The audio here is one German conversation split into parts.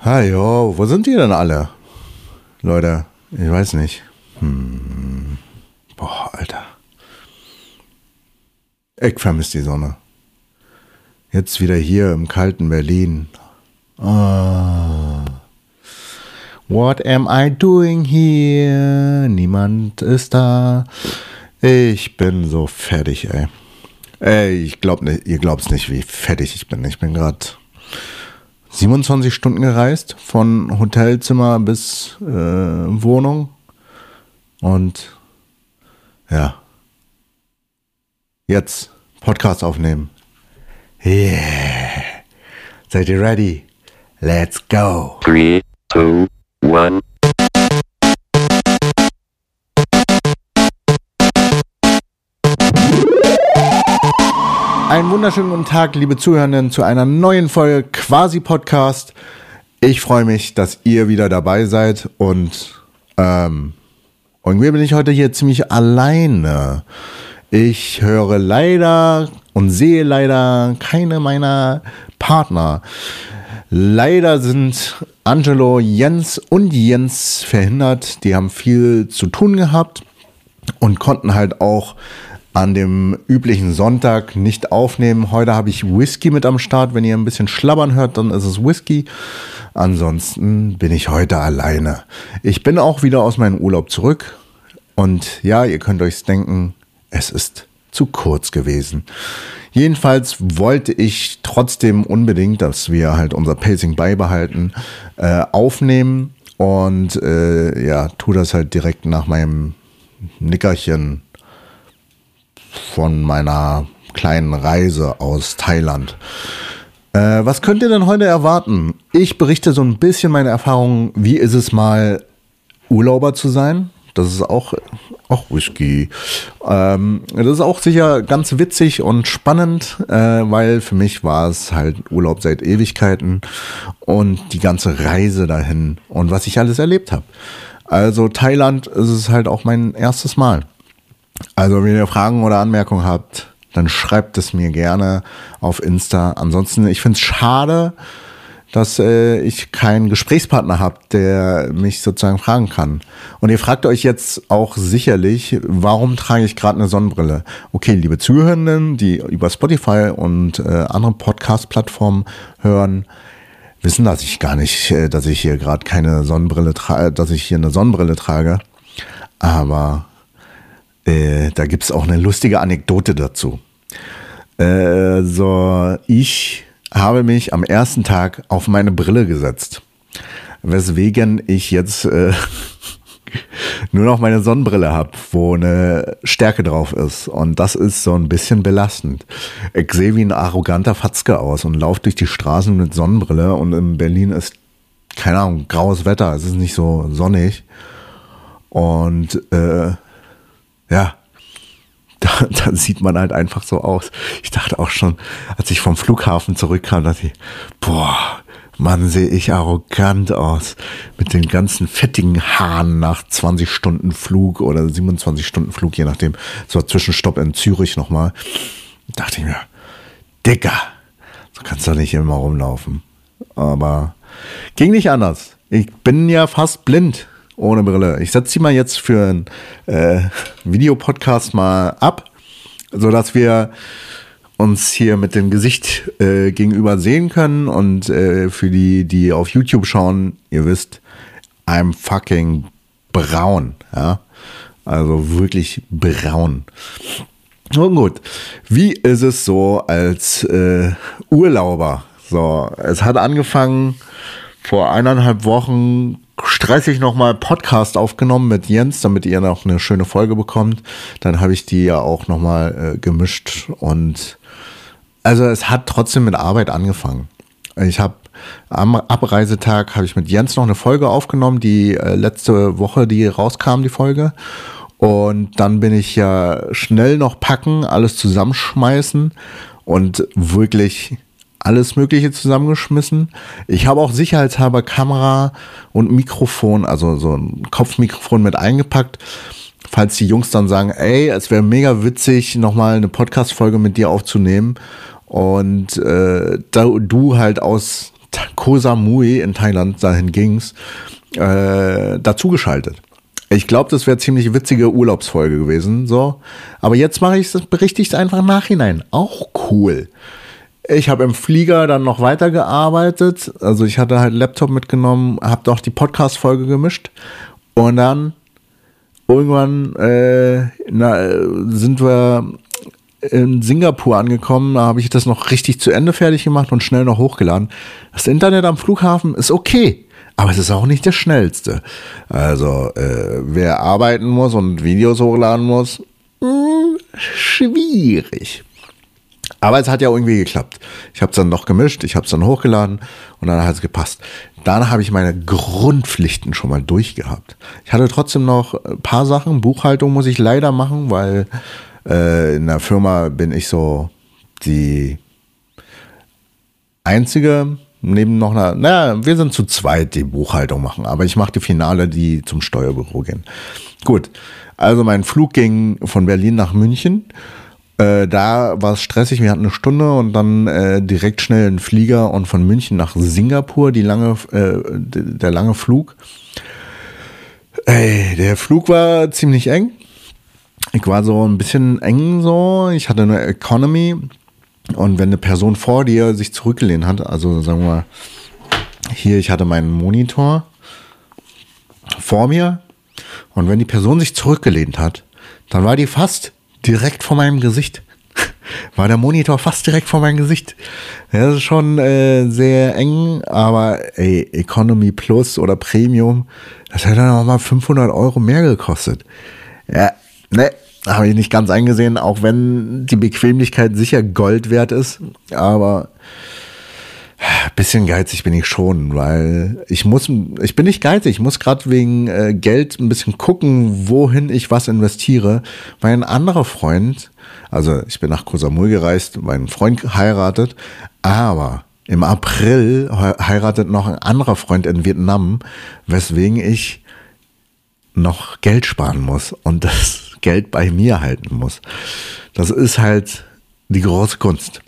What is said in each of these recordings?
Hi, yo, wo sind die denn alle? Leute, ich weiß nicht. Hm. Boah, Alter. Ich vermisse die Sonne. Jetzt wieder hier im kalten Berlin. Ah. What am I doing here? Niemand ist da. Ich bin so fertig, ey. Ey, ich glaub nicht, ihr glaubt's nicht, wie fertig ich bin. Ich bin gerade 27 Stunden gereist, von Hotelzimmer bis äh, Wohnung. Und ja. Jetzt Podcast aufnehmen. Yeah. Seid ihr ready? Let's go. Three, two, one. Einen wunderschönen guten Tag, liebe Zuhörenden, zu einer neuen Folge Quasi Podcast. Ich freue mich, dass ihr wieder dabei seid und ähm, irgendwie bin ich heute hier ziemlich alleine. Ich höre leider und sehe leider keine meiner Partner. Leider sind Angelo, Jens und Jens verhindert. Die haben viel zu tun gehabt und konnten halt auch an dem üblichen Sonntag nicht aufnehmen. Heute habe ich Whisky mit am Start. Wenn ihr ein bisschen schlabbern hört, dann ist es Whisky. Ansonsten bin ich heute alleine. Ich bin auch wieder aus meinem Urlaub zurück. Und ja, ihr könnt euch denken, es ist zu kurz gewesen. Jedenfalls wollte ich trotzdem unbedingt, dass wir halt unser Pacing beibehalten, äh, aufnehmen. Und äh, ja, tu das halt direkt nach meinem Nickerchen von meiner kleinen Reise aus Thailand. Äh, was könnt ihr denn heute erwarten? Ich berichte so ein bisschen meine Erfahrungen. Wie ist es mal, Urlauber zu sein? Das ist auch, auch Whisky. Ähm, das ist auch sicher ganz witzig und spannend, äh, weil für mich war es halt Urlaub seit Ewigkeiten und die ganze Reise dahin und was ich alles erlebt habe. Also Thailand ist es halt auch mein erstes Mal. Also, wenn ihr Fragen oder Anmerkungen habt, dann schreibt es mir gerne auf Insta. Ansonsten, ich finde es schade, dass äh, ich keinen Gesprächspartner habe, der mich sozusagen fragen kann. Und ihr fragt euch jetzt auch sicherlich, warum trage ich gerade eine Sonnenbrille? Okay, liebe Zuhörenden, die über Spotify und äh, andere Podcast-Plattformen hören, wissen, dass ich gar nicht, äh, dass ich hier gerade keine Sonnenbrille trage, dass ich hier eine Sonnenbrille trage. Aber äh, da gibt es auch eine lustige Anekdote dazu. Äh, so, ich habe mich am ersten Tag auf meine Brille gesetzt, weswegen ich jetzt äh, nur noch meine Sonnenbrille habe, wo eine Stärke drauf ist. Und das ist so ein bisschen belastend. Ich sehe wie ein arroganter Fatzke aus und laufe durch die Straßen mit Sonnenbrille und in Berlin ist, keine Ahnung, graues Wetter. Es ist nicht so sonnig. Und äh, ja, da, da sieht man halt einfach so aus. Ich dachte auch schon, als ich vom Flughafen zurückkam, dachte ich, boah, Mann, sehe ich arrogant aus. Mit den ganzen fettigen Haaren nach 20 Stunden Flug oder 27 Stunden Flug, je nachdem. So Zwischenstopp in Zürich nochmal. Dachte ich mir, Digga, so kannst du nicht immer rumlaufen. Aber ging nicht anders. Ich bin ja fast blind ohne Brille. Ich setze sie mal jetzt für einen äh, Videopodcast mal ab, sodass wir uns hier mit dem Gesicht äh, gegenüber sehen können. Und äh, für die, die auf YouTube schauen, ihr wisst, I'm fucking braun. Ja? Also wirklich braun. Nun gut, wie ist es so als äh, Urlauber? So, es hat angefangen vor eineinhalb Wochen stressig nochmal Podcast aufgenommen mit Jens, damit ihr noch eine schöne Folge bekommt. Dann habe ich die ja auch nochmal äh, gemischt und also es hat trotzdem mit Arbeit angefangen. Ich habe am Abreisetag habe ich mit Jens noch eine Folge aufgenommen, die äh, letzte Woche, die rauskam, die Folge. Und dann bin ich ja schnell noch packen, alles zusammenschmeißen und wirklich alles Mögliche zusammengeschmissen. Ich habe auch sicherheitshalber Kamera und Mikrofon, also so ein Kopfmikrofon mit eingepackt. Falls die Jungs dann sagen, ey, es wäre mega witzig, nochmal eine Podcast-Folge mit dir aufzunehmen. Und äh, da du halt aus Koh Samui in Thailand, dahin ging's, äh, dazugeschaltet. Ich glaube, das wäre ziemlich witzige Urlaubsfolge gewesen, so. Aber jetzt mache ich es, berichte ich es einfach im Nachhinein. Auch cool. Ich habe im Flieger dann noch weitergearbeitet. Also ich hatte halt Laptop mitgenommen, habe doch die Podcast-Folge gemischt. Und dann irgendwann äh, na, sind wir in Singapur angekommen. Da habe ich das noch richtig zu Ende fertig gemacht und schnell noch hochgeladen. Das Internet am Flughafen ist okay. Aber es ist auch nicht das schnellste. Also, äh, wer arbeiten muss und Videos hochladen muss, mh, hm, schwierig. Aber es hat ja irgendwie geklappt. Ich habe es dann noch gemischt, ich habe es dann hochgeladen und dann hat es gepasst. Dann habe ich meine Grundpflichten schon mal durchgehabt. Ich hatte trotzdem noch ein paar Sachen. Buchhaltung muss ich leider machen, weil äh, in der Firma bin ich so die einzige neben noch einer, naja, wir sind zu zweit, die Buchhaltung machen, aber ich mache die Finale, die zum Steuerbüro gehen. Gut, also mein Flug ging von Berlin nach München. Äh, da war es stressig, wir hatten eine Stunde und dann äh, direkt schnell ein Flieger und von München nach Singapur, die lange, äh, der lange Flug. Ey, der Flug war ziemlich eng. Ich war so ein bisschen eng so. Ich hatte eine Economy und wenn eine Person vor dir sich zurückgelehnt hat, also sagen wir mal, hier, ich hatte meinen Monitor vor mir und wenn die Person sich zurückgelehnt hat, dann war die fast direkt vor meinem Gesicht. War der Monitor fast direkt vor meinem Gesicht. Das ist schon äh, sehr eng, aber ey, Economy Plus oder Premium, das hätte dann auch mal 500 Euro mehr gekostet. Ja, ne, habe ich nicht ganz eingesehen, auch wenn die Bequemlichkeit sicher Gold wert ist. Aber bisschen geizig bin ich schon, weil ich muss, ich bin nicht geizig, ich muss gerade wegen äh, Geld ein bisschen gucken, wohin ich was investiere. Mein anderer Freund, also ich bin nach Koh Samui gereist, mein Freund heiratet, aber im April heiratet noch ein anderer Freund in Vietnam, weswegen ich noch Geld sparen muss. Und das Geld bei mir halten muss. Das ist halt die große Kunst.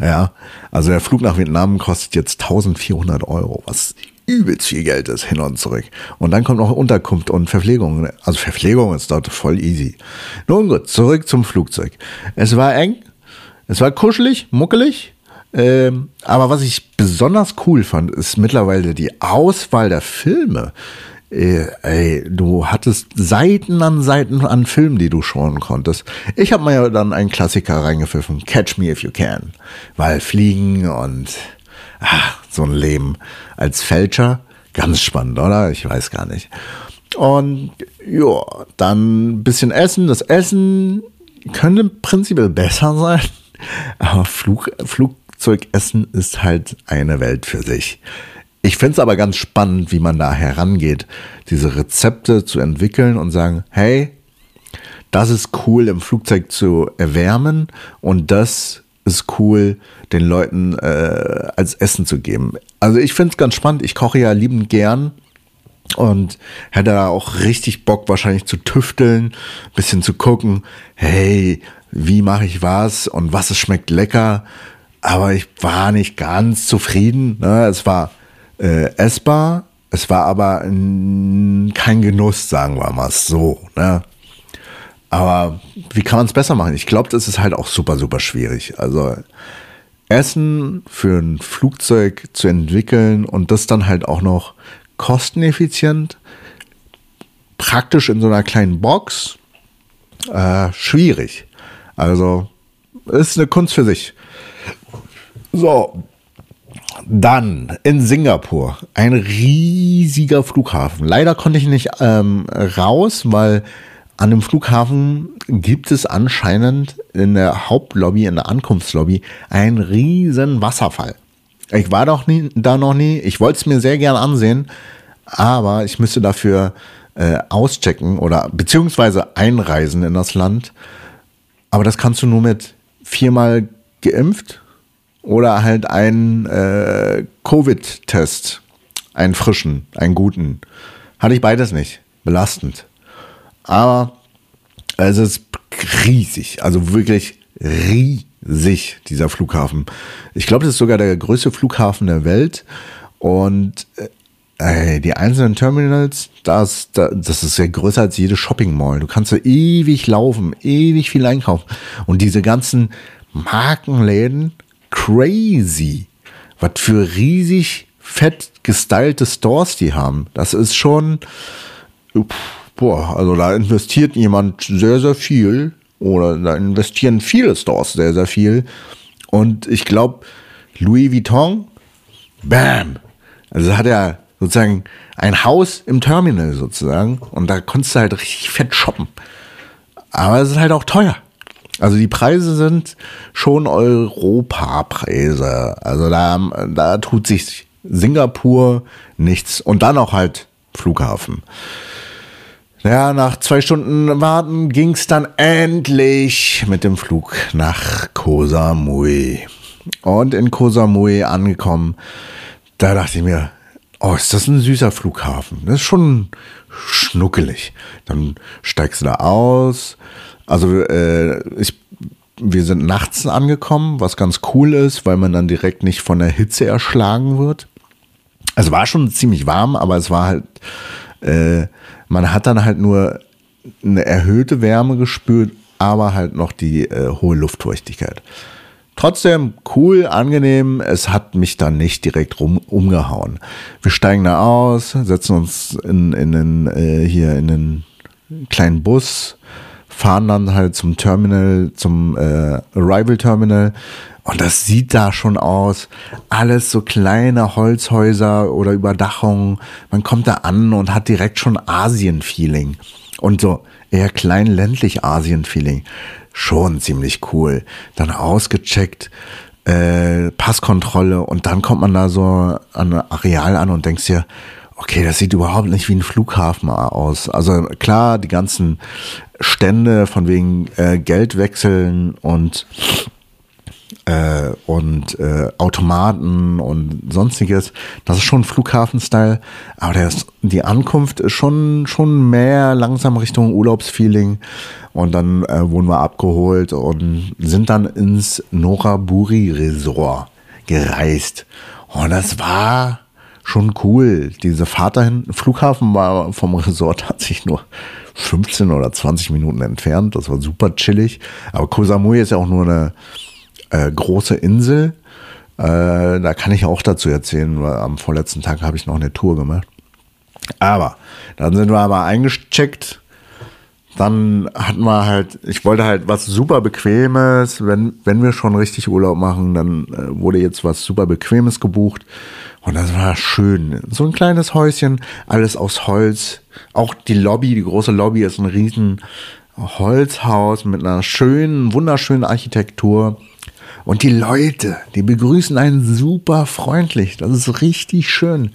Ja, also der Flug nach Vietnam kostet jetzt 1400 Euro, was übelst viel Geld ist, hin und zurück. Und dann kommt noch Unterkunft und Verpflegung. Also Verpflegung ist dort voll easy. Nun gut, zurück zum Flugzeug. Es war eng, es war kuschelig, muckelig. Ähm, aber was ich besonders cool fand, ist mittlerweile die Auswahl der Filme. Äh, ey, du hattest Seiten an Seiten an Filmen, die du schauen konntest. Ich habe mir dann einen Klassiker reingepfiffen, Catch Me If You Can, weil Fliegen und ach, so ein Leben als Fälscher, ganz spannend, oder? Ich weiß gar nicht. Und ja, dann ein bisschen Essen. Das Essen könnte prinzipiell besser sein, aber Flug, Flugzeugessen ist halt eine Welt für sich. Ich finde es aber ganz spannend, wie man da herangeht, diese Rezepte zu entwickeln und sagen, hey, das ist cool im Flugzeug zu erwärmen und das ist cool den Leuten äh, als Essen zu geben. Also ich finde es ganz spannend. Ich koche ja liebend gern und hätte da auch richtig Bock wahrscheinlich zu tüfteln, bisschen zu gucken, hey, wie mache ich was und was es schmeckt lecker. Aber ich war nicht ganz zufrieden. Ne? Es war äh, essbar. Es war aber kein Genuss, sagen wir mal so. Ne? Aber wie kann man es besser machen? Ich glaube, das ist halt auch super, super schwierig. Also Essen für ein Flugzeug zu entwickeln und das dann halt auch noch kosteneffizient, praktisch in so einer kleinen Box, äh, schwierig. Also ist eine Kunst für sich. So, dann in Singapur, ein riesiger Flughafen. Leider konnte ich nicht ähm, raus, weil an dem Flughafen gibt es anscheinend in der Hauptlobby, in der Ankunftslobby, einen riesen Wasserfall. Ich war doch nie, da noch nie. Ich wollte es mir sehr gern ansehen, aber ich müsste dafür äh, auschecken oder beziehungsweise einreisen in das Land. Aber das kannst du nur mit viermal geimpft oder halt einen äh, Covid-Test, einen frischen, einen guten. Hatte ich beides nicht. Belastend. Aber es ist riesig, also wirklich riesig. dieser Flughafen. Ich glaube, das ist sogar der größte Flughafen der Welt. Und äh, die einzelnen Terminals, das, das ist ja größer als jede Shopping Mall. Du kannst so ewig laufen, ewig viel einkaufen. Und diese ganzen Markenläden, crazy. Was für riesig fett gestylte Stores die haben. Das ist schon, boah, also da investiert jemand sehr, sehr viel oder da investieren viele Stores sehr, sehr viel. Und ich glaube, Louis Vuitton, bam. Also hat er sozusagen ein Haus im Terminal sozusagen und da konntest du halt richtig fett shoppen. Aber es ist halt auch teuer. Also die Preise sind schon Europapreise. Also da, da tut sich Singapur nichts. Und dann auch halt Flughafen. Ja, nach zwei Stunden Warten ging es dann endlich mit dem Flug nach Koh Samui. Und in Koh Samui angekommen, da dachte ich mir, oh, ist das ein süßer Flughafen? Das ist schon schnuckelig. Dann steigst du da aus. Also äh, ich, wir sind nachts angekommen, was ganz cool ist, weil man dann direkt nicht von der Hitze erschlagen wird. Es war schon ziemlich warm, aber es war halt äh, man hat dann halt nur eine erhöhte Wärme gespürt, aber halt noch die äh, hohe Luftfeuchtigkeit. Trotzdem cool, angenehm. Es hat mich dann nicht direkt rum, umgehauen. Wir steigen da aus, setzen uns in, in den, äh, hier in den kleinen Bus, fahren dann halt zum Terminal, zum äh, Arrival Terminal und das sieht da schon aus. Alles so kleine Holzhäuser oder Überdachungen. Man kommt da an und hat direkt schon Asien-Feeling. Und so eher klein ländlich Asien-Feeling. Schon ziemlich cool. Dann ausgecheckt, äh, Passkontrolle und dann kommt man da so an ein Areal an und denkt dir, okay, das sieht überhaupt nicht wie ein Flughafen aus. Also klar, die ganzen Stände von wegen äh, Geldwechseln und äh, und äh, Automaten und sonstiges. Das ist schon Flughafen-Style, aber der ist, die Ankunft ist schon, schon mehr langsam Richtung Urlaubsfeeling. Und dann äh, wurden wir abgeholt und sind dann ins Noraburi Resort gereist. Und das war schon cool. Diese Fahrt dahin, Flughafen war vom Resort tatsächlich nur 15 oder 20 Minuten entfernt. Das war super chillig. Aber Koh Samui ist ja auch nur eine äh, große Insel. Äh, da kann ich auch dazu erzählen, weil am vorletzten Tag habe ich noch eine Tour gemacht. Aber dann sind wir aber eingecheckt. Dann hatten wir halt, ich wollte halt was super Bequemes. Wenn, wenn wir schon richtig Urlaub machen, dann äh, wurde jetzt was super Bequemes gebucht. Und das war schön. So ein kleines Häuschen, alles aus Holz. Auch die Lobby, die große Lobby ist ein riesen Holzhaus mit einer schönen, wunderschönen Architektur. Und die Leute, die begrüßen einen super freundlich. Das ist richtig schön.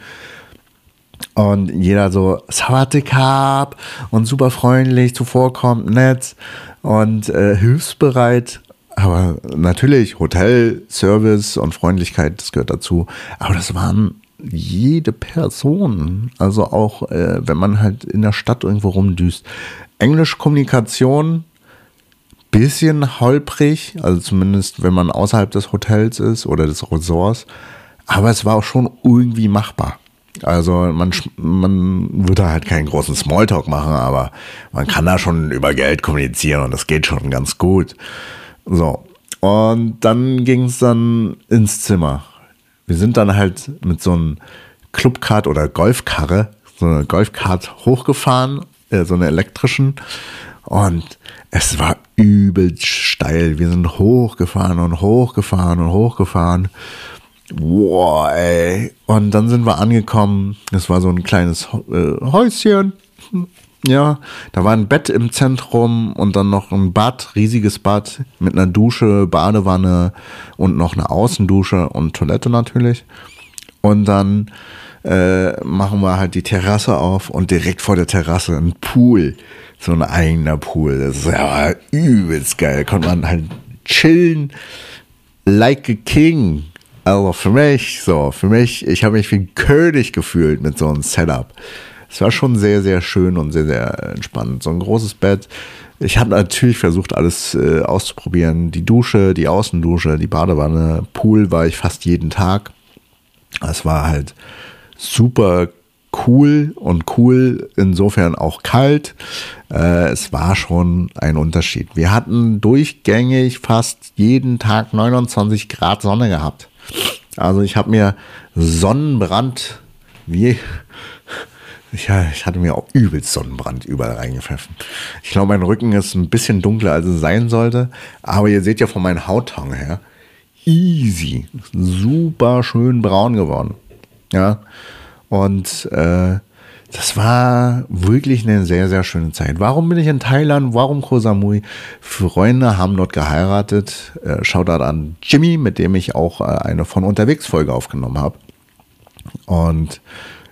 Und jeder so Sawatikab und super freundlich, zuvorkommt, nett und äh, hilfsbereit. Aber natürlich, Hotel, Service und Freundlichkeit, das gehört dazu. Aber das waren jede Person. Also auch, äh, wenn man halt in der Stadt irgendwo rumdüst. Englisch Kommunikation bisschen holprig, also zumindest wenn man außerhalb des Hotels ist oder des Resorts. Aber es war auch schon irgendwie machbar. Also man, man würde halt keinen großen Smalltalk machen, aber man kann da schon über Geld kommunizieren und das geht schon ganz gut. So. Und dann ging es dann ins Zimmer. Wir sind dann halt mit so einem Clubkart oder Golfkarre, so eine Golfkart hochgefahren, äh, so eine elektrischen. Und es war übel steil. Wir sind hochgefahren und hochgefahren und hochgefahren. Boah, ey. Und dann sind wir angekommen. Es war so ein kleines äh, Häuschen. Ja, da war ein Bett im Zentrum und dann noch ein Bad, riesiges Bad mit einer Dusche, Badewanne und noch eine Außendusche und Toilette natürlich. Und dann äh, machen wir halt die Terrasse auf und direkt vor der Terrasse ein Pool so ein eigener Pool. Das ist ja übelst geil. Konnte man halt chillen, like a king. Also für mich, so, für mich, ich habe mich wie ein König gefühlt mit so einem Setup. Es war schon sehr, sehr schön und sehr, sehr entspannt. So ein großes Bett, ich habe natürlich versucht, alles äh, auszuprobieren. Die Dusche, die Außendusche, die Badewanne, Pool war ich fast jeden Tag. Es war halt super cool und cool insofern auch kalt. Äh, es war schon ein Unterschied. Wir hatten durchgängig fast jeden Tag 29 Grad Sonne gehabt. Also ich habe mir Sonnenbrand wie ja, ich hatte mir auch übelst Sonnenbrand überall reingepfiffen. Ich glaube, mein Rücken ist ein bisschen dunkler, als es sein sollte. Aber ihr seht ja von meinen Hautton her, easy, super schön braun geworden. Ja, und äh, das war wirklich eine sehr, sehr schöne Zeit. Warum bin ich in Thailand? Warum Koh Samui? Freunde haben dort geheiratet. Äh, Shoutout an Jimmy, mit dem ich auch äh, eine von unterwegs Folge aufgenommen habe. Und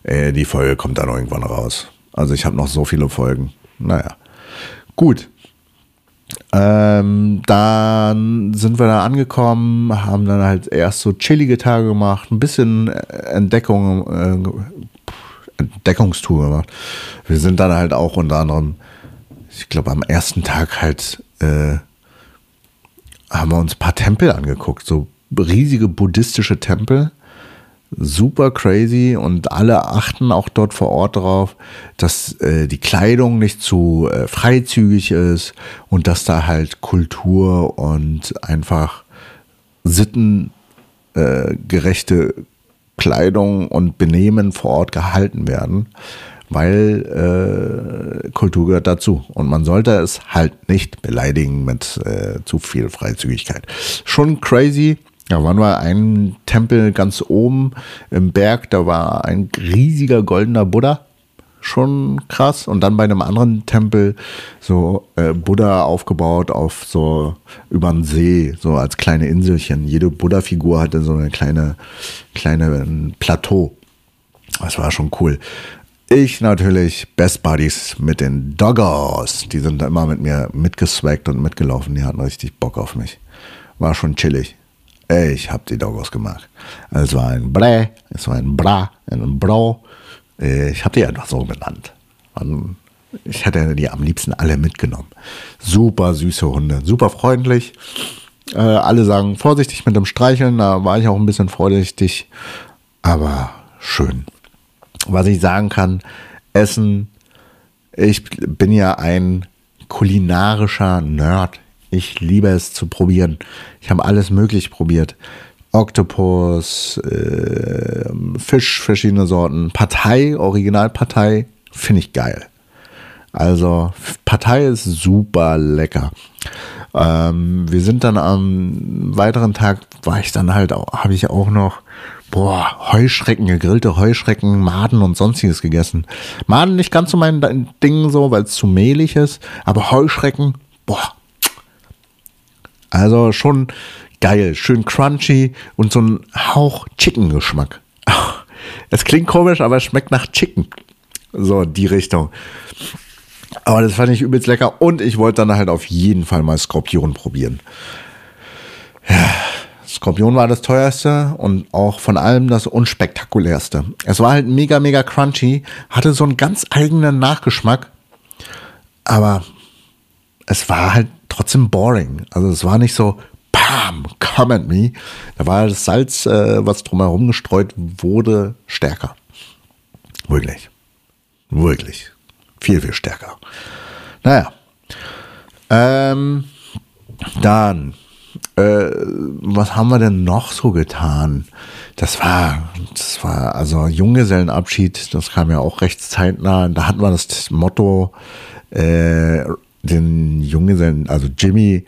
äh, die Folge kommt dann irgendwann raus. Also ich habe noch so viele Folgen. Naja. Gut. Ähm, dann sind wir da angekommen, haben dann halt erst so chillige Tage gemacht, ein bisschen Entdeckung, äh, Entdeckungstour gemacht. Wir sind dann halt auch unter anderem, ich glaube, am ersten Tag halt äh, haben wir uns ein paar Tempel angeguckt, so riesige buddhistische Tempel super crazy und alle achten auch dort vor Ort darauf, dass äh, die Kleidung nicht zu äh, freizügig ist und dass da halt Kultur und einfach sittengerechte äh, Kleidung und Benehmen vor Ort gehalten werden, weil äh, Kultur gehört dazu und man sollte es halt nicht beleidigen mit äh, zu viel Freizügigkeit. Schon crazy da waren wir einen Tempel ganz oben im Berg, da war ein riesiger goldener Buddha. Schon krass. Und dann bei einem anderen Tempel so äh, Buddha aufgebaut auf so über den See, so als kleine Inselchen. Jede Buddha-Figur hatte so eine kleine, kleine Plateau. Das war schon cool. Ich natürlich Best Buddies mit den Doggers. Die sind immer mit mir mitgeswaggt und mitgelaufen. Die hatten richtig Bock auf mich. War schon chillig. Ich habe die Doggos gemacht. Es war ein Brä, es war ein Bra, ein Bro. Äh, ich habe die einfach so benannt. Ich hätte die am liebsten alle mitgenommen. Super süße Hunde, super freundlich. Äh, alle sagen vorsichtig mit dem Streicheln, da war ich auch ein bisschen vorsichtig, aber schön. Was ich sagen kann, Essen, ich bin ja ein kulinarischer Nerd. Ich liebe es zu probieren. Ich habe alles möglich probiert. Oktopus, äh, Fisch, verschiedene Sorten. Partei, Originalpartei, finde ich geil. Also Partei ist super lecker. Ähm, wir sind dann am weiteren Tag, war ich dann halt, habe ich auch noch, boah, Heuschrecken, gegrillte Heuschrecken, Maden und sonstiges gegessen. Maden nicht ganz so mein Ding so, weil es zu mehlig ist, aber Heuschrecken, boah, also schon geil, schön crunchy und so ein Hauch Chicken-Geschmack. Es klingt komisch, aber es schmeckt nach Chicken. So, die Richtung. Aber das fand ich übelst lecker und ich wollte dann halt auf jeden Fall mal Skorpion probieren. Ja, Skorpion war das teuerste und auch von allem das unspektakulärste. Es war halt mega, mega crunchy, hatte so einen ganz eigenen Nachgeschmack, aber es war halt trotzdem boring. Also es war nicht so, bam, come at me. Da war das Salz, äh, was drumherum gestreut wurde, stärker. Wirklich. Wirklich. Viel, viel stärker. Naja. Ähm, dann, äh, was haben wir denn noch so getan? Das war, das war, also Junggesellenabschied, das kam ja auch recht zeitnah. Da hatten wir das Motto, äh, den Junggesellen, also Jimmy,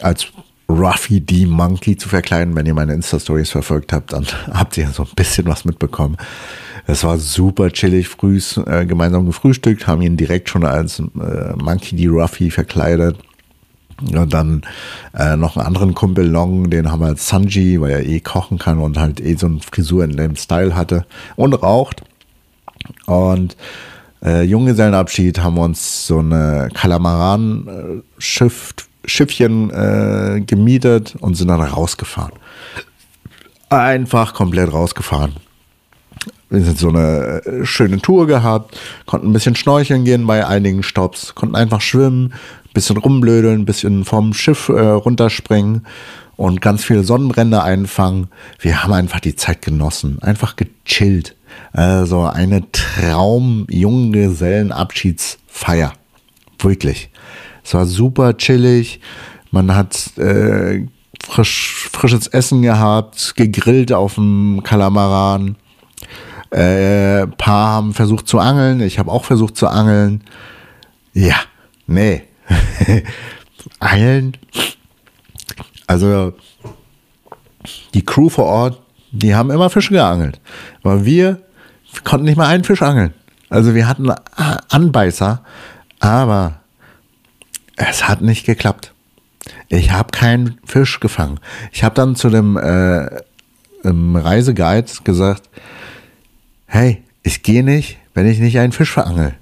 als Ruffy D. Monkey zu verkleiden. Wenn ihr meine Insta-Stories verfolgt habt, dann habt ihr so ein bisschen was mitbekommen. Es war super chillig, früh äh, gemeinsam gefrühstückt, haben ihn direkt schon als äh, Monkey D. Ruffy verkleidet. Und dann äh, noch einen anderen Kumpel Long, den haben wir als Sanji, weil er eh kochen kann und halt eh so eine Frisur in dem Style hatte und raucht. Und äh, Junggesellenabschied haben wir uns so eine Kalamaran-Schiff, Schiffchen äh, gemietet und sind dann rausgefahren. Einfach komplett rausgefahren. Wir sind so eine äh, schöne Tour gehabt, konnten ein bisschen schnorcheln gehen bei einigen Stops, konnten einfach schwimmen, bisschen rumblödeln, bisschen vom Schiff äh, runterspringen und ganz viele Sonnenbrände einfangen. Wir haben einfach die Zeit genossen, einfach gechillt. Also eine Traum-Junggesellenabschiedsfeier. Wirklich. Es war super chillig. Man hat äh, frisch, frisches Essen gehabt, gegrillt auf dem Kalamaran. Äh, paar haben versucht zu angeln. Ich habe auch versucht zu angeln. Ja, nee. Angeln. Also die Crew vor Ort, die haben immer Fische geangelt. Aber wir konnten nicht mal einen Fisch angeln. Also wir hatten Anbeißer, aber es hat nicht geklappt. Ich habe keinen Fisch gefangen. Ich habe dann zu dem äh, Reiseguide gesagt, hey, ich gehe nicht, wenn ich nicht einen Fisch verangel.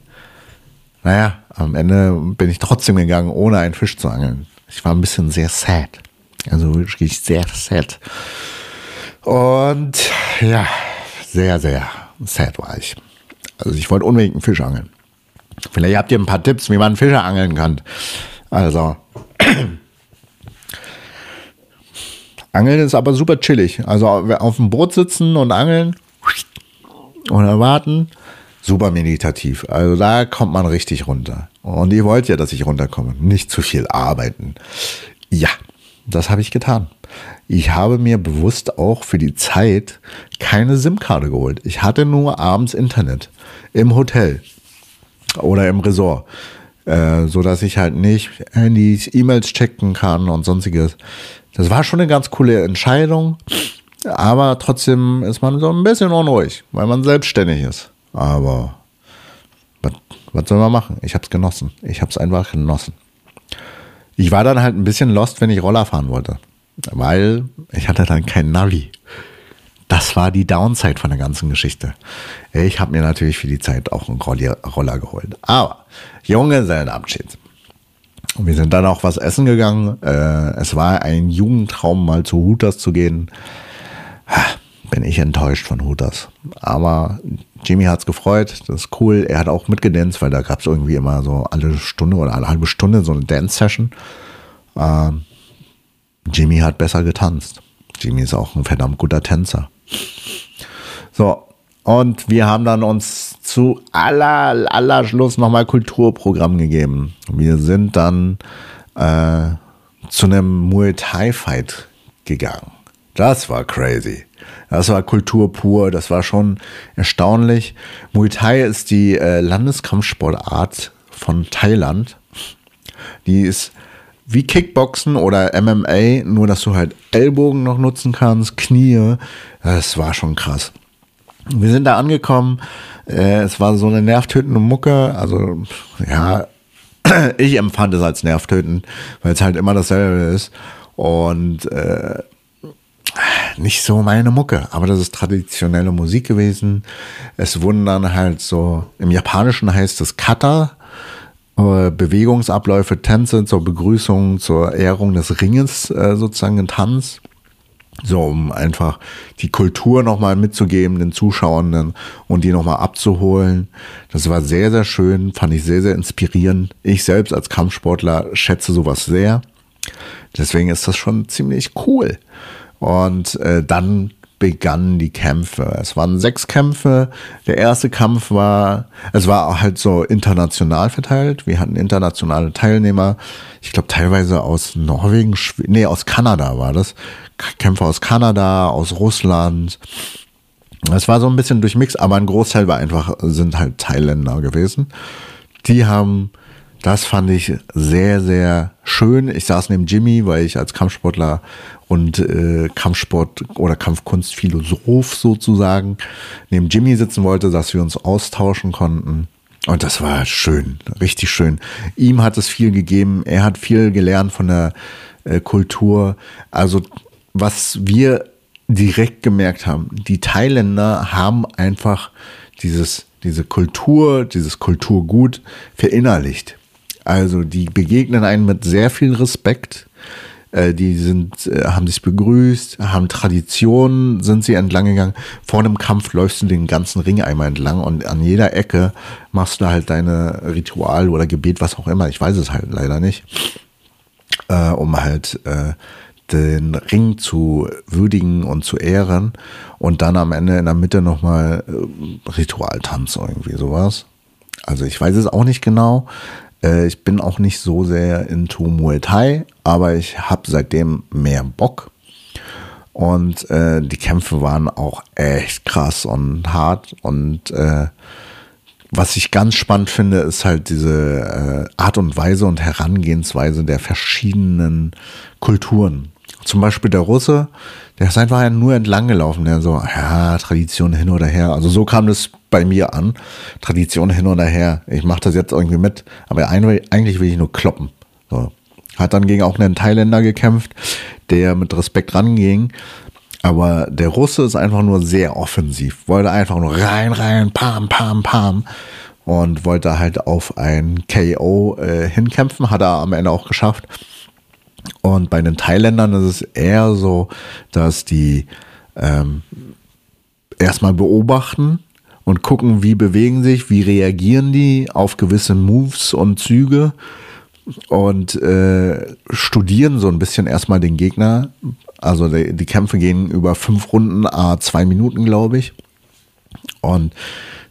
Naja, am Ende bin ich trotzdem gegangen, ohne einen Fisch zu angeln. Ich war ein bisschen sehr sad. Also wirklich sehr sad. Und ja, sehr, sehr sad war ich. Also ich wollte unbedingt einen Fisch angeln. Vielleicht habt ihr ein paar Tipps, wie man Fische angeln kann. Also, Angeln ist aber super chillig. Also auf dem Boot sitzen und angeln und erwarten, super meditativ. Also da kommt man richtig runter. Und ihr wollt ja, dass ich runterkomme. Nicht zu viel arbeiten. Ja, das habe ich getan. Ich habe mir bewusst auch für die Zeit keine SIM-Karte geholt. Ich hatte nur abends Internet im Hotel oder im Resort, äh, so dass ich halt nicht Handys, E-Mails checken kann und sonstiges. Das war schon eine ganz coole Entscheidung, aber trotzdem ist man so ein bisschen unruhig, weil man selbstständig ist. Aber was, was soll man machen? Ich habe es genossen. Ich habe es einfach genossen. Ich war dann halt ein bisschen lost, wenn ich Roller fahren wollte, weil ich hatte dann kein Navi. Das war die Downside von der ganzen Geschichte. Ich habe mir natürlich für die Zeit auch einen Roller geholt. Aber Junge sein Abschied. Und wir sind dann auch was essen gegangen. Äh, es war ein Jugendtraum, mal zu Hooters zu gehen. Bin ich enttäuscht von Hooters. Aber Jimmy hat's gefreut. Das ist cool. Er hat auch mitgedanced, weil da gab es irgendwie immer so alle Stunde oder alle halbe Stunde so eine Dance-Session. Ähm, Jimmy hat besser getanzt. Jimmy ist auch ein verdammt guter Tänzer. So, und wir haben dann uns zu aller, aller Schluss nochmal Kulturprogramm gegeben. Wir sind dann äh, zu einem Muay Thai Fight gegangen. Das war crazy. Das war Kultur pur. Das war schon erstaunlich. Muay Thai ist die äh, Landeskampfsportart von Thailand. Die ist wie Kickboxen oder MMA, nur dass du halt Ellbogen noch nutzen kannst, Knie. Das war schon krass. Wir sind da angekommen. Äh, es war so eine nervtötende Mucke. Also, ja, ich empfand es als nervtötend, weil es halt immer dasselbe ist. Und äh, nicht so meine Mucke, aber das ist traditionelle Musik gewesen. Es wurden dann halt so, im Japanischen heißt es Kata, äh, Bewegungsabläufe, Tänze zur Begrüßung, zur Ehrung des Ringes äh, sozusagen ein Tanz. So, um einfach die Kultur nochmal mitzugeben, den Zuschauern und die nochmal abzuholen. Das war sehr, sehr schön, fand ich sehr, sehr inspirierend. Ich selbst als Kampfsportler schätze sowas sehr. Deswegen ist das schon ziemlich cool. Und äh, dann begannen die Kämpfe. Es waren sechs Kämpfe. Der erste Kampf war, es war halt so international verteilt. Wir hatten internationale Teilnehmer. Ich glaube teilweise aus Norwegen, nee, aus Kanada war das. Kämpfer aus Kanada, aus Russland. Es war so ein bisschen durchmix, aber ein Großteil war einfach, sind halt Thailänder gewesen. Die haben das fand ich sehr, sehr schön. Ich saß neben Jimmy, weil ich als Kampfsportler und äh, Kampfsport oder Kampfkunstphilosoph sozusagen neben Jimmy sitzen wollte, dass wir uns austauschen konnten. Und das war schön, richtig schön. Ihm hat es viel gegeben. Er hat viel gelernt von der äh, Kultur. Also was wir direkt gemerkt haben, die Thailänder haben einfach dieses, diese Kultur, dieses Kulturgut verinnerlicht. Also die begegnen einen mit sehr viel Respekt. Äh, die sind, äh, haben sich begrüßt, haben Traditionen, sind sie entlang gegangen. Vor einem Kampf läufst du den ganzen Ring einmal entlang und an jeder Ecke machst du halt deine Ritual oder Gebet, was auch immer. Ich weiß es halt leider nicht. Äh, um halt äh, den Ring zu würdigen und zu ehren und dann am Ende in der Mitte nochmal äh, Ritualtanz irgendwie sowas. Also ich weiß es auch nicht genau. Äh, ich bin auch nicht so sehr into Muay Thai, aber ich habe seitdem mehr Bock. Und äh, die Kämpfe waren auch echt krass und hart. Und äh, was ich ganz spannend finde, ist halt diese äh, Art und Weise und Herangehensweise der verschiedenen Kulturen. Zum Beispiel der Russe, der ist einfach nur entlang gelaufen, der so, ja, Tradition hin oder her. Also so kam das bei mir an. Tradition hin oder her. Ich mache das jetzt irgendwie mit, aber eigentlich will ich nur kloppen. So. Hat dann gegen auch einen Thailänder gekämpft, der mit Respekt ranging. Aber der Russe ist einfach nur sehr offensiv. Wollte einfach nur rein, rein, pam, pam, pam. Und wollte halt auf ein KO äh, hinkämpfen. Hat er am Ende auch geschafft. Und bei den Thailändern ist es eher so, dass die ähm, erstmal beobachten und gucken, wie bewegen sich, wie reagieren die auf gewisse Moves und Züge und äh, studieren so ein bisschen erstmal den Gegner. Also die, die Kämpfe gehen über fünf Runden, a zwei Minuten, glaube ich. Und